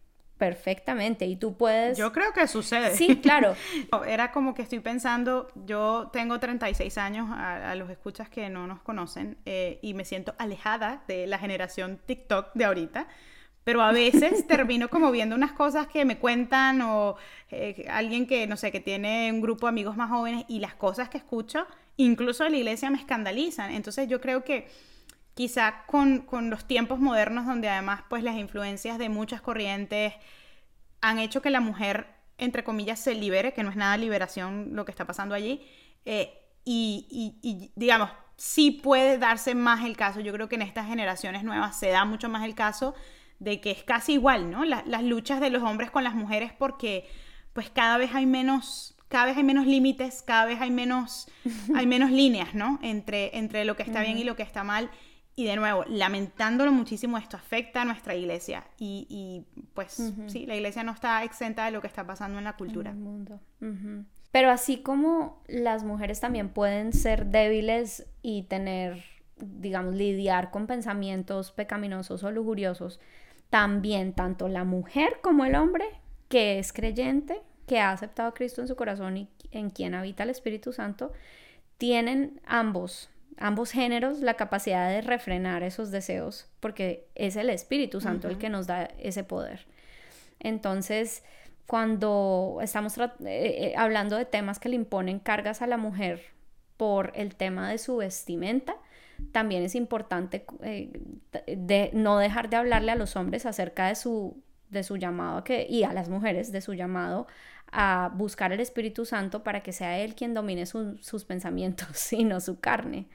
perfectamente y tú puedes... Yo creo que sucede. Sí, claro. Era como que estoy pensando, yo tengo 36 años, a, los escuchas que no nos conocen, eh, y me siento alejada de la generación TikTok de ahorita, pero a veces termino como viendo unas cosas que me cuentan o eh, alguien que, no sé, que tiene un grupo de amigos más jóvenes y las cosas que escucho, incluso de la iglesia, me escandalizan. Entonces yo creo que quizá con, los tiempos modernos donde además pues las influencias de muchas corrientes han hecho que la mujer, entre comillas, se libere, que no es nada liberación lo que está pasando allí, eh, y, digamos, sí puede darse más el caso, yo creo que en estas generaciones nuevas se da mucho más el caso de que es casi igual, ¿no? las luchas de los hombres con las mujeres porque pues cada vez hay menos cada vez hay menos límites, cada vez hay menos, hay menos líneas, ¿no? Entre, entre lo que está bien y lo que está mal. Y de nuevo, lamentándolo muchísimo, esto afecta a nuestra iglesia. Y, pues sí, la iglesia no está exenta de lo que está pasando en la cultura. En el mundo. Pero así como las mujeres también pueden ser débiles y tener, digamos, lidiar con pensamientos pecaminosos o lujuriosos, también tanto la mujer como el hombre que es creyente, que ha aceptado a Cristo en su corazón y en quien habita el Espíritu Santo, tienen ambos ambos géneros la capacidad de refrenar esos deseos, porque es el Espíritu Santo el que nos da ese poder. Entonces, cuando estamos eh, eh, hablando de temas que le imponen cargas a la mujer por el tema de su vestimenta, también es importante eh, de no dejar de hablarle a los hombres acerca de su de su llamado que, y a las mujeres de su llamado a buscar el Espíritu Santo para que sea Él quien domine sus pensamientos y no su carne.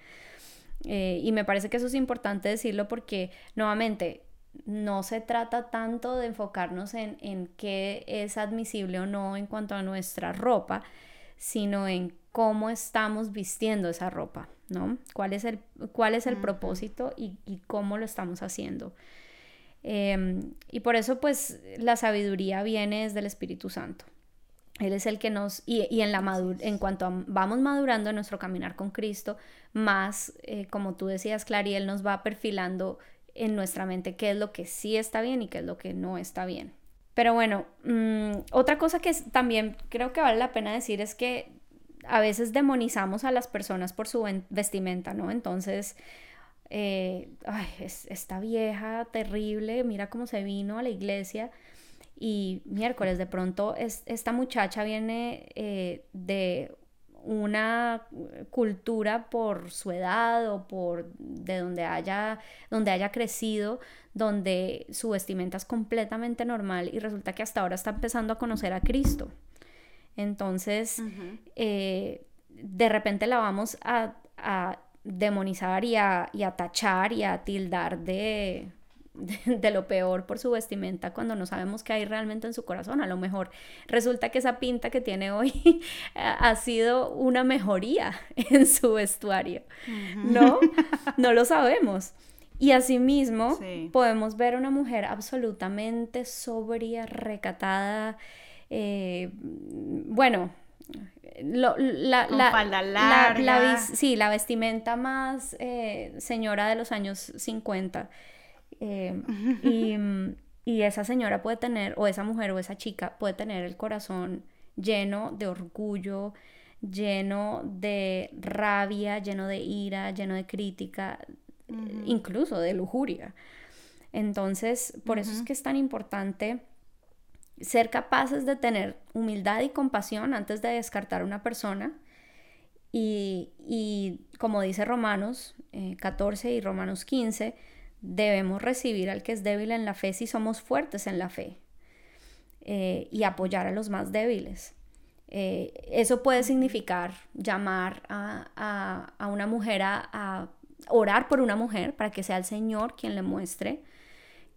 Eh, y me parece que eso es importante decirlo porque, nuevamente, no se trata tanto de enfocarnos en, en qué es admisible o no en cuanto a nuestra ropa, sino en cómo estamos vistiendo esa ropa, ¿no? ¿Cuál es el, cuál es el propósito y, y, cómo lo estamos haciendo? Em, y por eso, pues, la sabiduría viene desde el Espíritu Santo. Él es el que nos, y, y en, la madur en cuanto vamos madurando en nuestro caminar con Cristo, más, eh, como tú decías, Clary, Él nos va perfilando en nuestra mente qué es lo que sí está bien y qué es lo que no está bien. Pero bueno, mm, otra cosa que también creo que vale la pena decir es que a veces demonizamos a las personas por su vestimenta, ¿no? Entonces, eh, ay, es, esta vieja terrible, mira cómo se vino a la iglesia y miércoles de pronto es, esta muchacha viene eh, de una cultura por su edad o por de donde haya, donde haya crecido, donde su vestimenta es completamente normal y resulta que hasta ahora está empezando a conocer a Cristo. Entonces, eh, de repente la vamos a, demonizar y a, y a tachar y a tildar de, de, lo peor por su vestimenta cuando no sabemos qué hay realmente en su corazón. A lo mejor resulta que esa pinta que tiene hoy ha sido una mejoría en su vestuario. ¿No? No lo sabemos. Y asimismo podemos ver a una mujer absolutamente sobria, recatada, eh, bueno, la, la, sí, la vestimenta más eh, señora de los años 50 eh, mm, y, esa señora puede tener, o esa mujer o esa chica puede tener el corazón lleno de orgullo, lleno de rabia, lleno de ira, lleno de crítica, incluso de lujuria. Entonces, por eso es que es tan importante ser capaces de tener humildad y compasión antes de descartar a una persona. Y, como dice Romanos 14 eh, y Romanos 15, debemos recibir al que es débil en la fe si somos fuertes en la fe eh, y apoyar a los más débiles. Eh, eso puede significar llamar a, una mujer a, orar por una mujer para que sea el Señor quien le muestre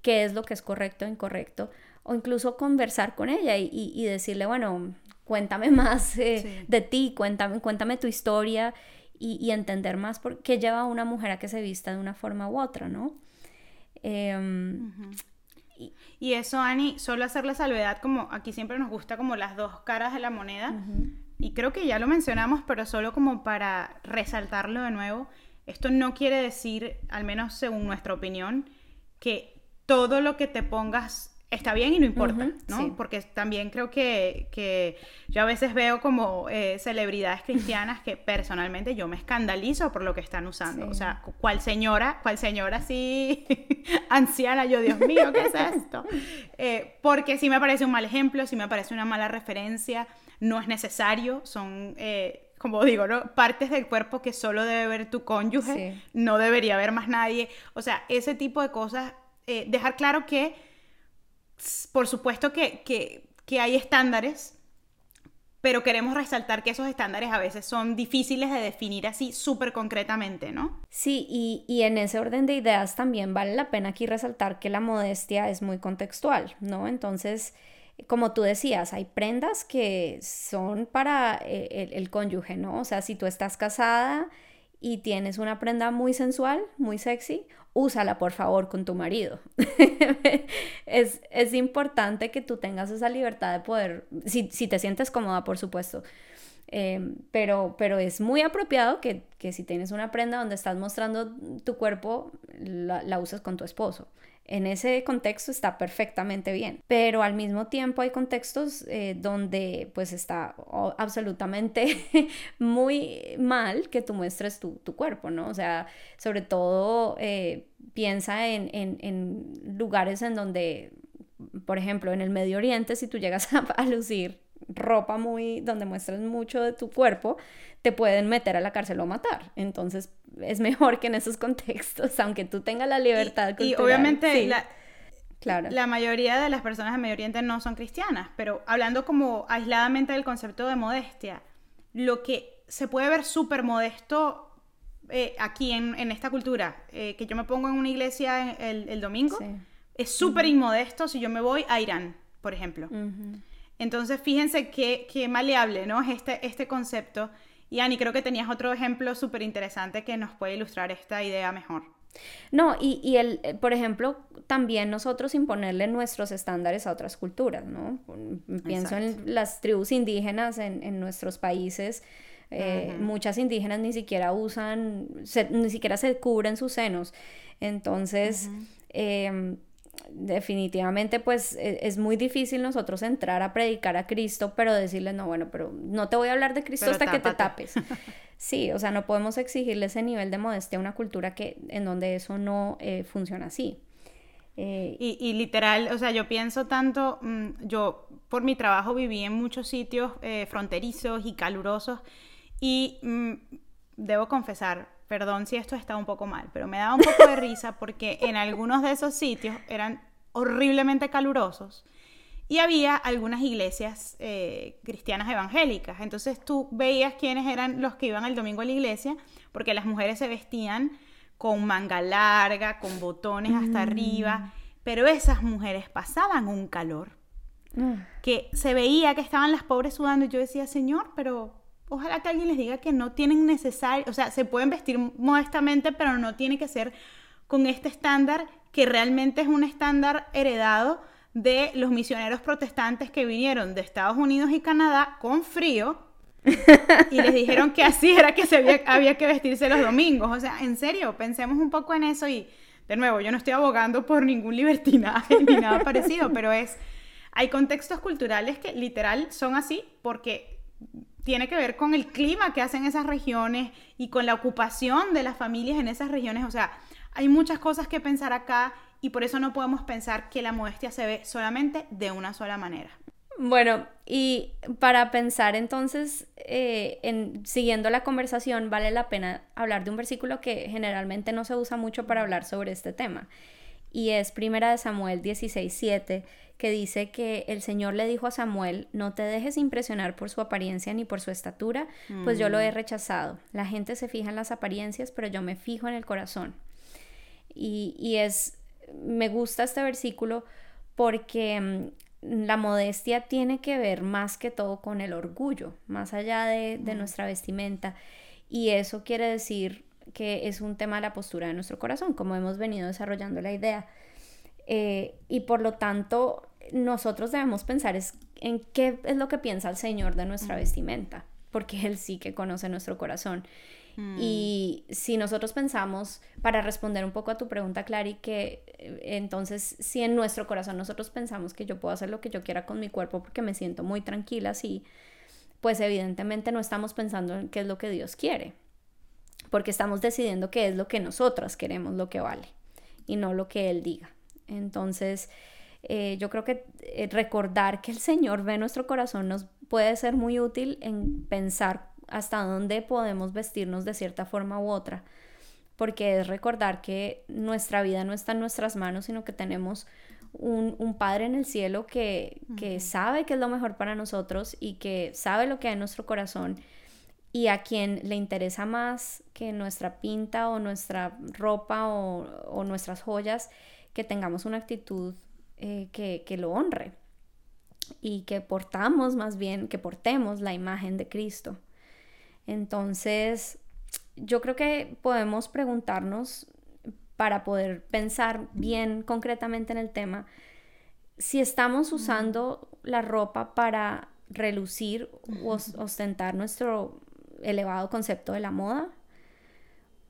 qué es lo que es correcto o incorrecto, o incluso conversar con ella y, decirle, bueno, cuéntame más eh, de ti, cuéntame, cuéntame tu historia y, entender más por qué lleva a una mujer a que se vista de una forma u otra, ¿no? Em, y, eso, Ani, solo hacer la salvedad, como aquí siempre nos gusta como las dos caras de la moneda, y creo que ya lo mencionamos, pero solo como para resaltarlo de nuevo, esto no quiere decir, al menos según nuestra opinión, que todo lo que te pongas está bien y no importa, ¿no? Porque también creo que, que, yo a veces veo como eh, celebridades cristianas que personalmente yo me escandalizo por lo que están usando. O sea, ¿cuál señora, cuál señora así anciana? Yo, Dios mío, ¿qué es esto? Eh, porque sí me parece un mal ejemplo, sí me parece una mala referencia, no es necesario, son... Eh, como digo, ¿no? Partes del cuerpo que solo debe ver tu cónyuge, no debería ver más nadie. O sea, ese tipo de cosas, dejar claro que por supuesto que, hay estándares, pero queremos resaltar que esos estándares a veces son difíciles de definir así súper concretamente, ¿no? Sí, y, y, en ese orden de ideas también vale la pena aquí resaltar que la modestia es muy contextual, ¿no? Entonces, como tú decías, hay prendas que son para eh, el, el cónyuge, ¿no? O sea, si tú estás casada y tienes una prenda muy sensual, muy sexy, úsala por favor con tu marido. es, es, importante que tú tengas esa libertad de poder, si, si te sientes cómoda, por supuesto. Em, pero, pero es muy apropiado que, que, si tienes una prenda donde estás mostrando tu cuerpo, la, la uses con tu esposo en ese contexto está perfectamente bien, pero al mismo tiempo hay contextos eh, donde pues está absolutamente muy mal que tú muestres tu, cuerpo, ¿no? O sea, sobre todo eh, piensa en, en, lugares en donde, por ejemplo, en el Medio Oriente, si tú llegas a lucir ropa muy, donde muestras mucho de tu cuerpo, te pueden meter a la cárcel o matar. Entonces es mejor que en esos contextos, aunque tú tengas la libertad. Y, y obviamente claro. La mayoría de las personas de Medio Oriente no son cristianas, pero hablando como aisladamente del concepto de modestia, lo que se puede ver súper modesto eh, aquí en, esta cultura, eh, que yo me pongo en una iglesia el, domingo, es súper inmodesto si yo me voy a Irán, por ejemplo. Entonces, fíjense qué, qué, maleable, ¿no? Es este, este concepto. Y Ani, creo que tenías otro ejemplo súper interesante que nos puede ilustrar esta idea mejor. No, y, y, el, eh, por ejemplo, también nosotros imponerle nuestros estándares a otras culturas, ¿no? Pienso en las tribus indígenas en, en nuestros países. Eh, muchas indígenas ni siquiera usan, ni siquiera se cubren sus senos. Entonces, definitivamente pues e, es muy difícil nosotros entrar a predicar a Cristo, pero decirle, no, bueno, pero no te voy a hablar de Cristo hasta que te tapes. Sí, o sea, no podemos exigirle ese nivel de modestia a una cultura que, en donde eso no eh, funciona así. Eh, y, literal, o sea, yo pienso tanto, mm, yo por mi trabajo viví en muchos sitios eh, fronterizos y calurosos y mm, debo confesar, perdón si esto está un poco mal, pero me daba un poco de risa porque en algunos de esos sitios eran horriblemente calurosos y había algunas iglesias eh, cristianas evangélicas. Entonces tú veías quiénes eran los que iban el domingo a la iglesia, porque las mujeres se vestían con manga larga, con botones hasta mm. arriba, pero esas mujeres pasaban un calor mm. que se veía que estaban las pobres sudando y yo decía, Señor, pero ojalá que alguien les diga que no tienen necesario, o sea, se pueden vestir modestamente, pero no tiene que ser con este estándar que realmente es un estándar heredado de los misioneros protestantes que vinieron de Estados Unidos y Canadá con frío y les dijeron que así era que había, había que vestirse los domingos. O sea, en serio, pensemos un poco en eso y de nuevo, yo no estoy abogando por ningún libertinaje ni nada parecido, pero es, hay contextos culturales que literal son así porque tiene que ver con el clima que hacen esas regiones y con la ocupación de las familias en esas regiones. O sea, hay muchas cosas que pensar acá y por eso no podemos pensar que la modestia se ve solamente de una sola manera. Bueno, y para pensar entonces, eh, en, siguiendo la conversación, vale la pena hablar de un versículo que generalmente no se usa mucho para hablar sobre este tema. Y es Primera de Samuel 16:7, que dice que el Señor le dijo a Samuel, no te dejes impresionar por su apariencia ni por su estatura, pues yo lo he mm. rechazado. La gente se fija en las apariencias, pero yo me fijo en el corazón. Y, y es, me gusta este versículo porque mm, la modestia tiene que ver más que todo con el orgullo, más allá de, de mm. nuestra vestimenta. Y eso quiere decir que es un tema de la postura de nuestro corazón, como hemos venido desarrollando la idea. Eh, y por lo tanto, nosotros debemos pensar es, en qué es lo que piensa el Señor de nuestra vestimenta, porque Él sí que conoce nuestro corazón. Mm. Y si nosotros pensamos, para responder un poco a tu pregunta, Clary, que eh, entonces si en nuestro corazón nosotros pensamos que yo puedo hacer lo que yo quiera con mi cuerpo porque me siento muy tranquila así, pues evidentemente no estamos pensando en qué es lo que Dios quiere, porque estamos decidiendo qué es lo que nosotras queremos, lo que vale, y no lo que Él diga. Entonces, eh, yo creo que eh, recordar que el Señor ve nuestro corazón nos puede ser muy útil en pensar hasta dónde podemos vestirnos de cierta forma u otra, porque es recordar que nuestra vida no está en nuestras manos, sino que tenemos un, Padre en el cielo que, que sabe qué es lo mejor para nosotros y que sabe lo que hay en nuestro corazón y a quien le interesa más que nuestra pinta o nuestra ropa o, o nuestras joyas, que tengamos una actitud eh, que, lo honre y que portamos más bien, que portemos la imagen de Cristo. Entonces, yo creo que podemos preguntarnos para poder pensar bien concretamente en el tema, si estamos usando la ropa para relucir o ostentar nuestro elevado concepto de la moda,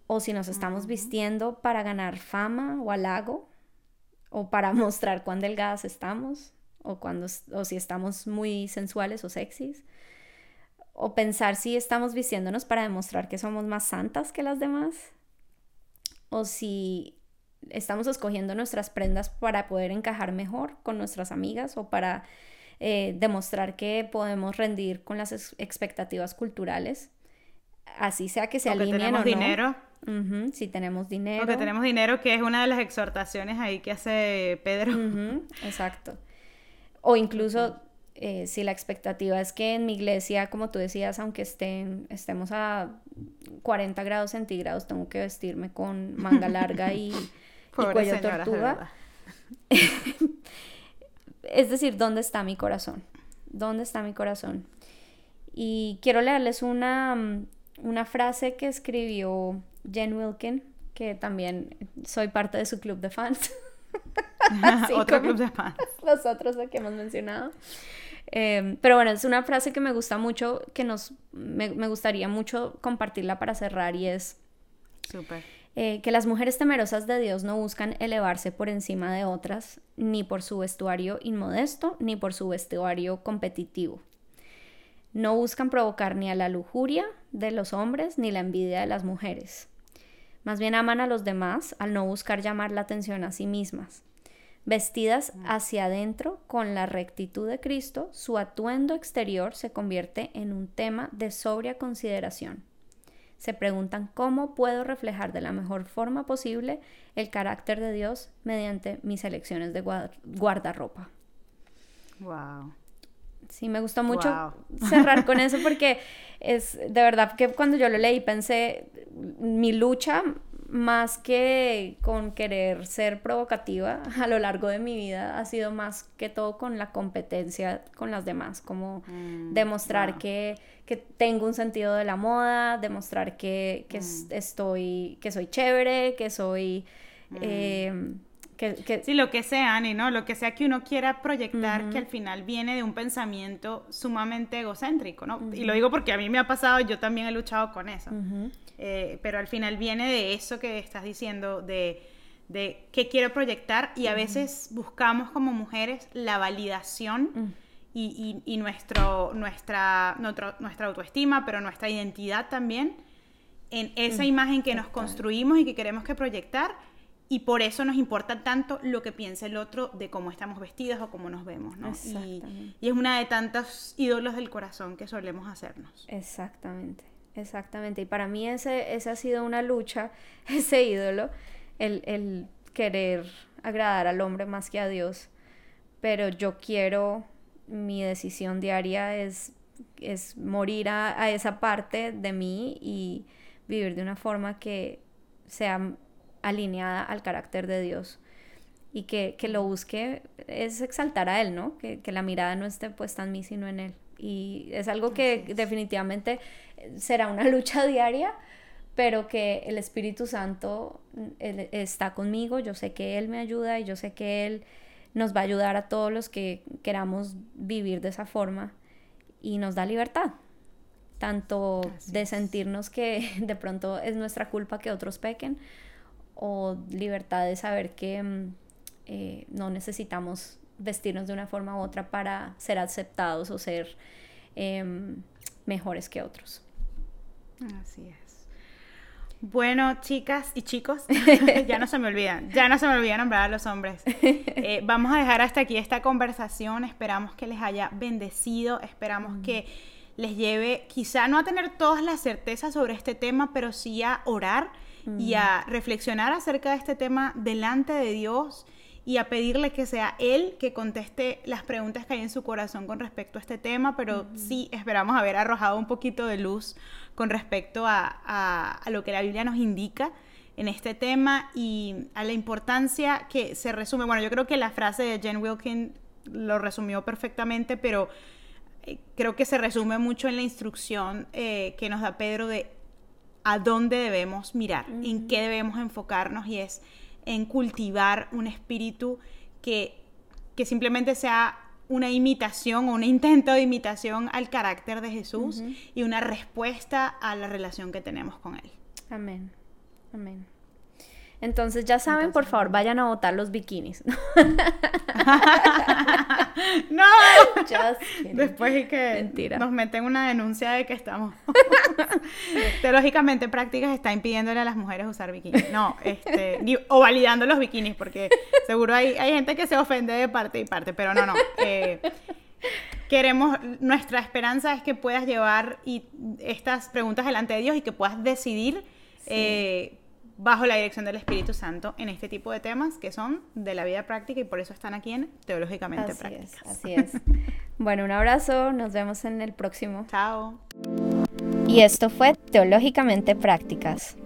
o si nos estamos vistiendo para ganar fama o halago, o para mostrar cuán delgadas estamos, o, cuando, o si estamos muy sensuales o sexys, o pensar si estamos vistiéndonos para demostrar que somos más santas que las demás, o si estamos escogiendo nuestras prendas para poder encajar mejor con nuestras amigas o para eh, demostrar que podemos rendir con las expectativas culturales, así sea que se alineen o no. dinero. si tenemos dinero. Porque tenemos dinero, que es una de las exhortaciones ahí que hace Pedro. exacto. O incluso eh, si la expectativa es que en mi iglesia, como tú decías, aunque estén, estemos a 40 grados centígrados, tengo que vestirme con manga larga y, cuello tortuga. es decir, ¿dónde está mi corazón? ¿Dónde está mi corazón? Y quiero leerles una, una frase que escribió Jen Wilkin, que también soy parte de su club de fans. Otro club de fans. Los otros que hemos mencionado. Em, pero bueno, es una frase que me gusta mucho, que nos, me, gustaría mucho compartirla para cerrar y es eh, que las mujeres temerosas de Dios no buscan elevarse por encima de otras, ni por su vestuario inmodesto, ni por su vestuario competitivo. No buscan provocar ni a la lujuria de los hombres, ni la envidia de las mujeres. Más bien aman a los demás al no buscar llamar la atención a sí mismas. Vestidas hacia adentro con la rectitud de Cristo, su atuendo exterior se convierte en un tema de sobria consideración. Se preguntan cómo puedo reflejar de la mejor forma posible el carácter de Dios mediante mis elecciones de guardarropa. Wow. Sí, me gustó mucho cerrar con eso porque es de verdad que cuando yo lo leí pensé, mi lucha más que con querer ser provocativa a lo largo de mi vida, ha sido más que todo con la competencia con las demás, como mm, demostrar que, tengo un sentido de la moda, demostrar que, mm. estoy, que soy chévere, que soy... Mm. Em, que, Sí, lo que sea, Ani, ¿no? Lo que sea que uno quiera proyectar, que al final viene de un pensamiento sumamente egocéntrico, ¿no? Y lo digo porque a mí me ha pasado, yo también he luchado con eso. Eh, pero al final viene de eso que estás diciendo, de, de qué quiero proyectar y a veces buscamos como mujeres la validación mm. y, y, nuestro, nuestra, nuestra autoestima, pero nuestra identidad también en esa imagen que nos construimos y que queremos que proyectar y por eso nos importa tanto lo que piensa el otro de cómo estamos vestidos o cómo nos vemos, ¿no? Y, y, es una de tantos ídolos del corazón que solemos hacernos. Exactamente. Exactamente, y para mí ese, ese ha sido una lucha, ese ídolo, el, querer agradar al hombre más que a Dios, pero yo quiero, mi decisión diaria es, es morir a, esa parte de mí y vivir de una forma que sea alineada al carácter de Dios y que, lo busque es exaltar a Él, ¿no? Que, que la mirada no esté puesta en mí, sino en Él. Y es algo que definitivamente será una lucha diaria, pero que el Espíritu Santo está conmigo, yo sé que Él me ayuda y yo sé que Él nos va a ayudar a todos los que queramos vivir de esa forma y nos da libertad, tanto de sentirnos que de pronto es nuestra culpa que otros pequen o libertad de saber que mm, eh, no necesitamos vestirnos de una forma u otra para ser aceptados o ser em, mejores que otros. Así es. Bueno, chicas y chicos, ya no se me olvidan, ya no se me olvida nombrar a los hombres. Eh, vamos a dejar hasta aquí esta conversación, esperamos que les haya bendecido, esperamos mm. que les lleve quizá no a tener todas las certezas sobre este tema, pero sí a orar y a mm. reflexionar acerca de este tema delante de Dios y a pedirle que sea Él que conteste las preguntas que hay en su corazón con respecto a este tema, pero sí esperamos haber arrojado un poquito de luz con respecto a, lo que la Biblia nos indica en este tema y a la importancia que se resume. Bueno, yo creo que la frase de Jen Wilkin lo resumió perfectamente, pero creo que se resume mucho en la instrucción eh, que nos da Pedro de a dónde debemos mirar, en qué debemos enfocarnos y es en cultivar un espíritu que, que simplemente sea una imitación o un intento de imitación al carácter de Jesús y una respuesta a la relación que tenemos con Él. Amén. Amén. Entonces ya saben, por favor, vayan a botar los bikinis. no. Después de que nos meten una denuncia de que estamos teológicamente prácticas está impidiéndole a las mujeres usar bikinis. No, este, o validando los bikinis, porque seguro hay, hay gente que se ofende de parte y parte, pero no, no. Eh, queremos, nuestra esperanza es que puedas llevar y estas preguntas delante de Dios y que puedas decidir eh, bajo la dirección del Espíritu Santo en este tipo de temas que son de la vida práctica y por eso están aquí en Teológicamente así Prácticas. Es, así es. bueno, un abrazo, nos vemos en el próximo. Chao. Y esto fue Teológicamente Prácticas.